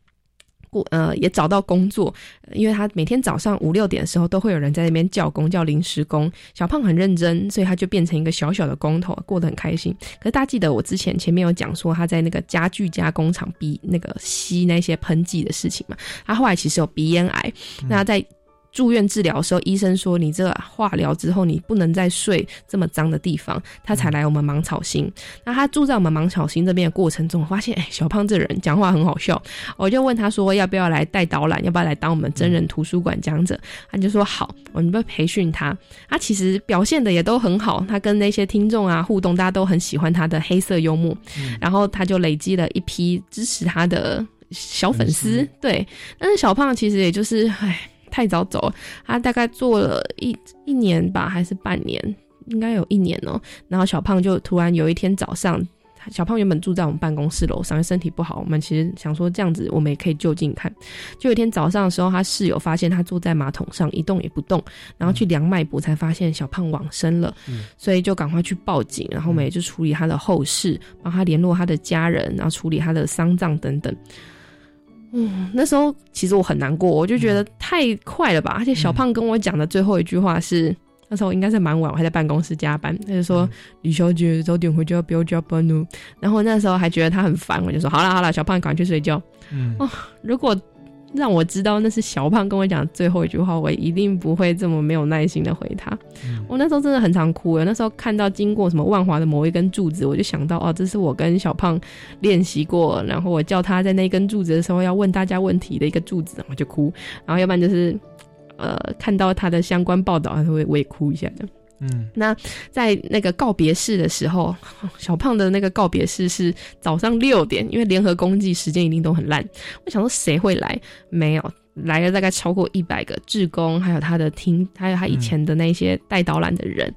过呃也找到工作，因为他每天早上五六点的时候都会有人在那边叫工，叫临时工。小胖很认真，所以他就变成一个小小的工头，过得很开心。可是大家记得我之前前面有讲说他在那个家具加工厂鼻那个吸那些喷剂的事情嘛？他后来其实有鼻咽癌，那在住院治疗的时候，医生说你这个化疗之后，你不能再睡这么脏的地方，他才来我们芒草星。那他住在我们芒草星这边的过程中，我发现 哎，小胖这人讲话很好笑，我就问他说要不要来带导览，要不要来当我们真人图书馆讲者？他就说好，我们会培训他。他其实表现的也都很好，他跟那些听众啊互动，大家都很喜欢他的黑色幽默，然后他就累积了一批支持他的小粉丝。对，但是小胖其实也就是唉。太早走了，他大概做了一一年吧，还是半年，应该有一年哦。然后小胖就突然有一天早上，小胖原本住在我们办公室楼上，身体不好，我们其实想说这样子我们也可以就近看。就有一天早上的时候，他室友发现他坐在马桶上一动也不动，然后去量脉搏，才发现小胖往生了，所以就赶快去报警，然后我们也就处理他的后事，帮他联络他的家人，然后处理他的丧葬等等。嗯，那时候其实我很难过，我就觉得太快了吧。而且小胖跟我讲的最后一句话是，那时候应该是蛮晚，我还在办公室加班。他就说：“李小姐，早点回家，不要加班哦。”然后那时候还觉得他很烦，我就说：“好了好了，小胖赶快去睡觉。”嗯，哦，如果。让我知道那是小胖跟我讲最后一句话，我一定不会这么没有耐心的回他。我那时候真的很常哭那时候看到经过什么万华的某一根柱子，我就想到哦，这是我跟小胖练习过，然后我叫他在那根柱子的时候要问大家问题的一个柱子，我就哭。然后要不然就是呃看到他的相关报道，他会我也哭一下的。嗯，那在那个告别式的时候，小胖的那个告别式是早上六点，因为联合公祭时间一定都很烂。我想说谁会来？没有来了，大概超过一百个志工，还有他的听，还有他以前的那些带导览的人。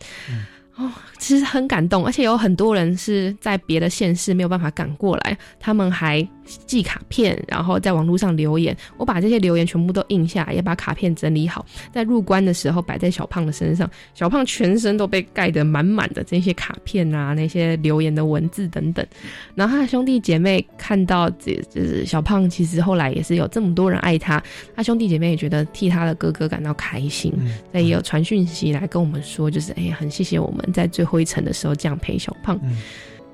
哦，其实很感动，而且有很多人是在别的县市没有办法赶过来，他们还寄卡片，然后在网络上留言。我把这些留言全部都印下来，也把卡片整理好，在入关的时候摆在小胖的身上。小胖全身都被盖得满满的这些卡片啊，那些留言的文字等等。然后他的兄弟姐妹看到这，就是小胖，其实后来也是有这么多人爱他，他兄弟姐妹也觉得替他的哥哥感到开心，那也有传讯息来跟我们说，就是哎呀，很谢谢我们。在最后一层的时候，这样陪小胖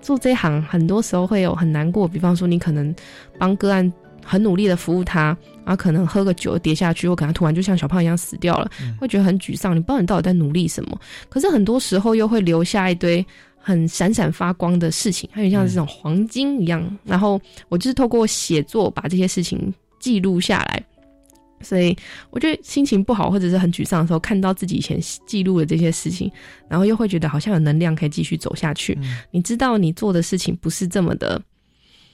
做这行，很多时候会有很难过。比方说，你可能帮个案很努力的服务他，然后可能喝个酒跌下去，或可能突然就像小胖一样死掉了，会觉得很沮丧。你不知道你到底在努力什么，可是很多时候又会留下一堆很闪闪发光的事情，还有像这种黄金一样。然后我就是透过写作把这些事情记录下来。所以我觉得心情不好或者是很沮丧的时候，看到自己以前记录的这些事情，然后又会觉得好像有能量可以继续走下去。你知道你做的事情不是这么的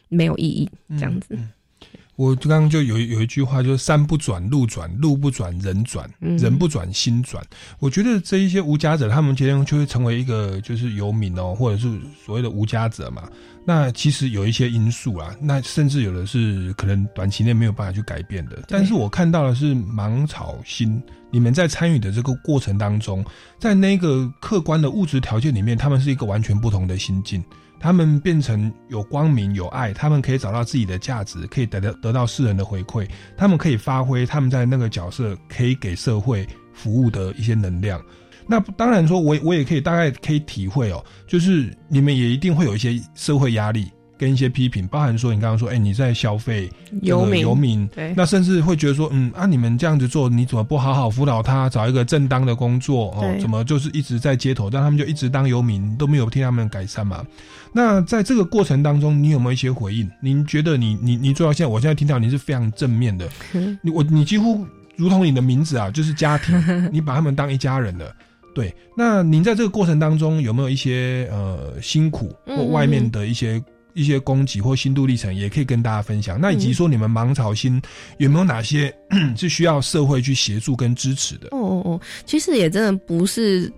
没有意义，这样子。我刚刚就有有一句话，就是山不转路转，路不转人转，人不转心转。我觉得这一些无家者，他们今天就会成为一个就是游民哦，或者是所谓的无家者嘛。那其实有一些因素啊，那甚至有的是可能短期内没有办法去改变的。但是我看到的是芒草心，你们在参与的这个过程当中，在那个客观的物质条件里面，他们是一个完全不同的心境。他们变成有光明、有爱，他们可以找到自己的价值，可以得到得到世人的回馈，他们可以发挥他们在那个角色可以给社会服务的一些能量。那当然说，我我也可以大概可以体会哦，就是你们也一定会有一些社会压力。跟一些批评，包含说你刚刚说，哎，你在消费游民，游民，对，那甚至会觉得说，嗯啊，你们这样子做，你怎么不好好辅导他，找一个正当的工作哦？怎么就是一直在街头，但他们就一直当游民，都没有替他们改善嘛？那在这个过程当中，你有没有一些回应？您觉得你你你做到现在，我现在听到你是非常正面的，你我你几乎如同你的名字啊，就是家庭，你把他们当一家人了。对，那您在这个过程当中有没有一些呃辛苦或外面的一些？一些供给或心路历程，也可以跟大家分享。那以及说，你们芒草心有没有哪些 是需要社会去协助跟支持的？哦哦哦，其实也真的不是。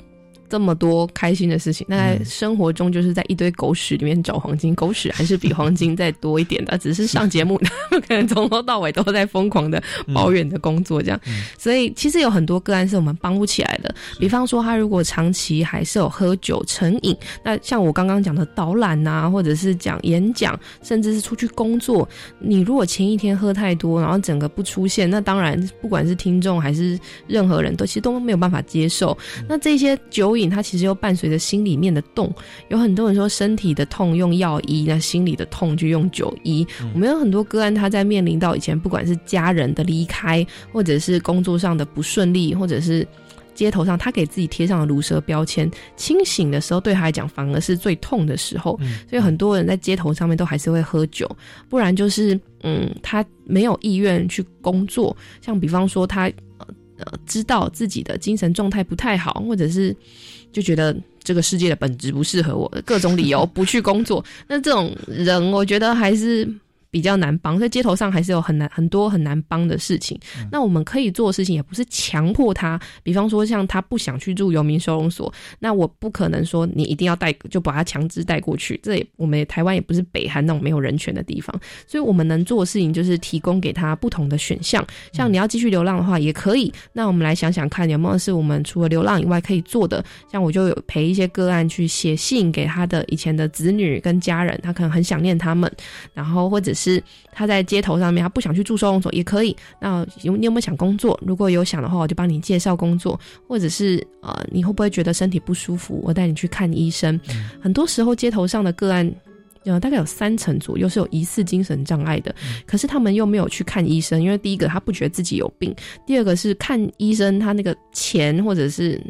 这么多开心的事情，那在生活中就是在一堆狗屎里面找黄金，狗屎还是比黄金再多一点的。只是上节目，可能从头到尾都在疯狂的抱怨的工作这样。所以其实有很多个案是我们帮不起来的。比方说，他如果长期还是有喝酒成瘾，那像我刚刚讲的导览啊，或者是讲演讲，甚至是出去工作，你如果前一天喝太多，然后整个不出现，那当然不管是听众还是任何人都其实都没有办法接受。那这些酒。瘾，它其实又伴随着心里面的动。有很多人说身体的痛用药医，那心里的痛就用酒医。我们有很多个案，他在面临到以前不管是家人的离开，或者是工作上的不顺利，或者是。街头上，他给自己贴上了毒蛇标签。清醒的时候，对他来讲反而是最痛的时候。所以很多人在街头上面都还是会喝酒，不然就是嗯，他没有意愿去工作。像比方说，他知道自己的精神状态不太好，或者是就觉得这个世界的本质不适合我，各种理由不去工作。那这种人，我觉得还是。比较难帮，在街头上还是有很难很多很难帮的事情。那我们可以做的事情，也不是强迫他。比方说，像他不想去住游民收容所，那我不可能说你一定要带，就把他强制带过去。这也我们台湾也不是北韩那种没有人权的地方，所以我们能做的事情就是提供给他不同的选项。像你要继续流浪的话，也可以。那我们来想想看，有没有是我们除了流浪以外可以做的？像我就有陪一些个案去写信给他的以前的子女跟家人，他可能很想念他们，然后或者。是他在街头上面，他不想去住收容所也可以。那有你有没有想工作？如果有想的话，我就帮你介绍工作，或者是呃，你会不会觉得身体不舒服？我带你去看医生。很多时候街头上的个案，呃，大概有三成左右是有疑似精神障碍的，可是他们又没有去看医生，因为第一个他不觉得自己有病，第二个是看医生他那个钱或者是。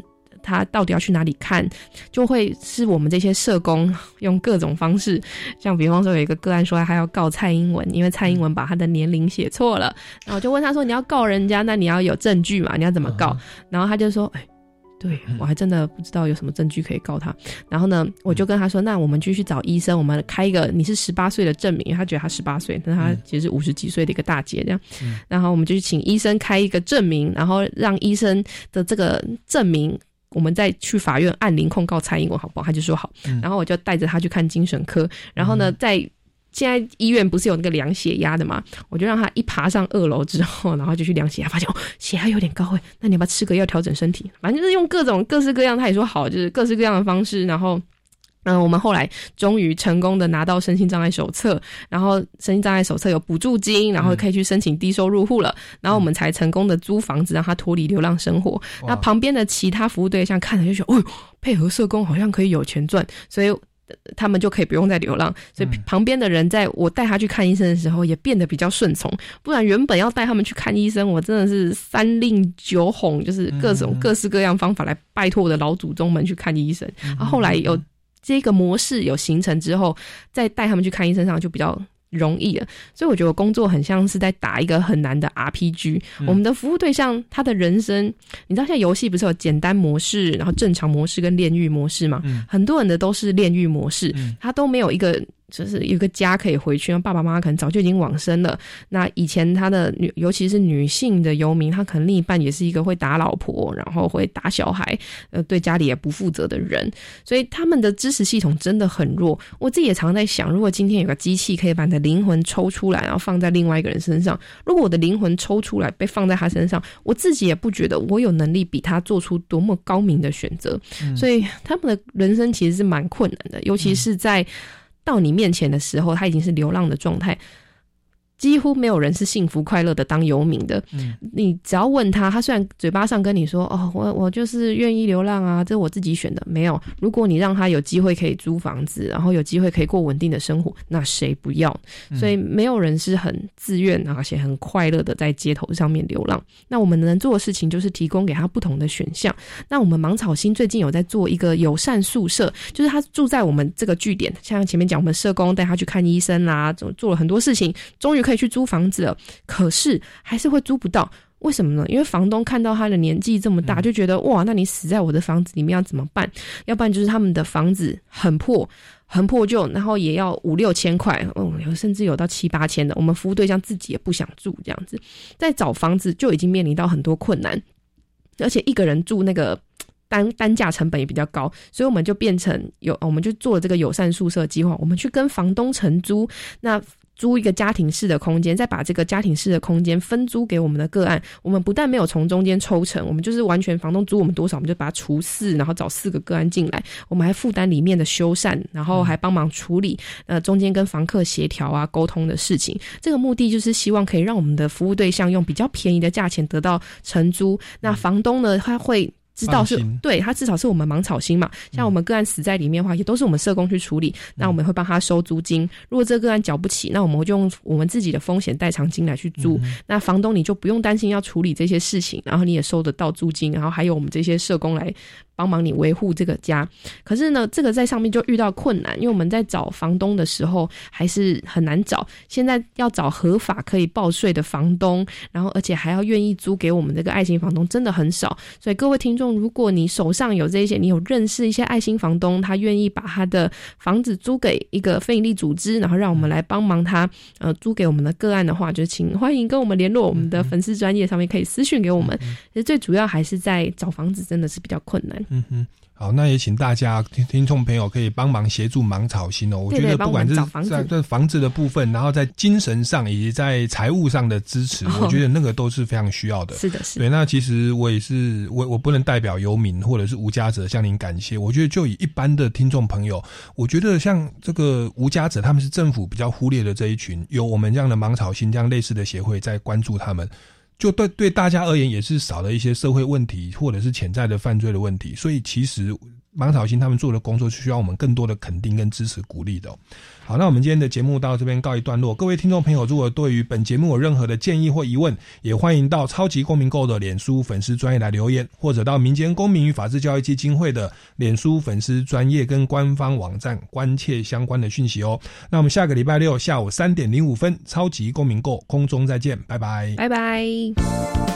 他到底要去哪里看，就会是我们这些社工 用各种方式，像比方说有一个个案说他要告蔡英文，因为蔡英文把他的年龄写错了，然后就问他说：“你要告人家，那你要有证据嘛？你要怎么告？”然后他就说：“哎，对我还真的不知道有什么证据可以告他。”然后呢，我就跟他说：“那我们继续找医生，我们开一个你是十八岁的证明。”他觉得他十八岁，但他其实是五十几岁的一个大姐这样。然后我们就去请医生开一个证明，然后让医生的这个证明。我们再去法院按铃控告蔡英文，好不好？他就说好，然后我就带着他去看精神科。然后呢，在现在医院不是有那个量血压的嘛？我就让他一爬上二楼之后，然后就去量血压，发现哦，血压有点高哎，那你要不要吃个药调整身体？反正就是用各种各式各样，他也说好，就是各式各样的方式，然后。嗯，我们后来终于成功的拿到身心障碍手册，然后身心障碍手册有补助金，然后可以去申请低收入户了，然后我们才成功的租房子让他脱离流浪生活。那旁边的其他服务对象看了就觉得，哦，配合社工好像可以有钱赚，所以他们就可以不用再流浪。所以旁边的人在我带他去看医生的时候，也变得比较顺从。不然原本要带他们去看医生，我真的是三令九哄，就是各种各式各样方法来拜托我的老祖宗们去看医生。然后后来有。这个模式有形成之后，再带他们去看医生上就比较容易了。所以我觉得工作很像是在打一个很难的 RPG。我们的服务对象他的人生，你知道现在游戏不是有简单模式、然后正常模式跟炼狱模式吗？很多人的都是炼狱模式，他都没有一个。就是有个家可以回去，爸爸妈妈可能早就已经往生了。那以前他的女，尤其是女性的游民，他可能另一半也是一个会打老婆，然后会打小孩，呃，对家里也不负责的人。所以他们的知识系统真的很弱。我自己也常在想，如果今天有个机器可以把你的灵魂抽出来，然后放在另外一个人身上，如果我的灵魂抽出来被放在他身上，我自己也不觉得我有能力比他做出多么高明的选择。所以他们的人生其实是蛮困难的，尤其是在。到你面前的时候，他已经是流浪的状态。几乎没有人是幸福快乐的当游民的。嗯，你只要问他，他虽然嘴巴上跟你说：“哦，我我就是愿意流浪啊，这是我自己选的。”没有，如果你让他有机会可以租房子，然后有机会可以过稳定的生活，那谁不要？所以没有人是很自愿而且很快乐的在街头上面流浪。那我们能做的事情就是提供给他不同的选项。那我们芒草心最近有在做一个友善宿舍，就是他住在我们这个据点，像前面讲，我们社工带他去看医生啦，做做了很多事情，终于。可以去租房子了，可是还是会租不到，为什么呢？因为房东看到他的年纪这么大，就觉得哇，那你死在我的房子里面要怎么办？要不然就是他们的房子很破、很破旧，然后也要五六千块，哦，有甚至有到七八千的。我们服务对象自己也不想住这样子，在找房子就已经面临到很多困难，而且一个人住那个单单价成本也比较高，所以我们就变成有，我们就做了这个友善宿舍计划，我们去跟房东承租那。租一个家庭式的空间，再把这个家庭式的空间分租给我们的个案。我们不但没有从中间抽成，我们就是完全房东租我们多少，我们就把它除四，然后找四个个案进来。我们还负担里面的修缮，然后还帮忙处理呃中间跟房客协调啊沟通的事情。这个目的就是希望可以让我们的服务对象用比较便宜的价钱得到承租。那房东呢，他会。知道是对他至少是我们芒草心嘛，像我们个案死在里面的话，也都是我们社工去处理，那我们会帮他收租金。如果这个个案缴不起，那我们就用我们自己的风险代偿金来去租。那房东你就不用担心要处理这些事情，然后你也收得到租金，然后还有我们这些社工来帮忙你维护这个家。可是呢，这个在上面就遇到困难，因为我们在找房东的时候还是很难找。现在要找合法可以报税的房东，然后而且还要愿意租给我们这个爱心房东，真的很少。所以各位听众，如果你手上有这些，你有认识一些爱心房东，他愿意把他的房子租给一个非营利组织，然后让我们来帮忙他呃租给我们的个案的话，就请欢迎跟我们联络，我们的粉丝专业上面可以私讯给我们。其实最主要还是在找房子，真的是比较困难。嗯哼，好，那也请大家听听众朋友可以帮忙协助芒草心哦。我觉得不管是在在房子的部分，然后在精神上以及在财务上的支持，哦我觉得那个都是非常需要的。是的，是的对，那其实我也是，我我不能代表游民或者是无家者向您感谢。我觉得就以一般的听众朋友，我觉得像这个无家者，他们是政府比较忽略的这一群，有我们这样的芒草心这样类似的协会在关注他们。就对对大家而言，也是少了一些社会问题或者是潜在的犯罪的问题，所以其实芒草心他们做的工作是需要我们更多的肯定跟支持鼓励的、好，那我们今天的节目到这边告一段落。各位听众朋友，如果对于本节目有任何的建议或疑问，也欢迎到超级公民购的脸书粉丝专业来留言，或者到民间公民与法治教育基金会的脸书粉丝专业跟官方网站关切相关的讯息哦。那我们下个礼拜六下午三点零五分，超级公民购空中再见，拜拜。拜拜。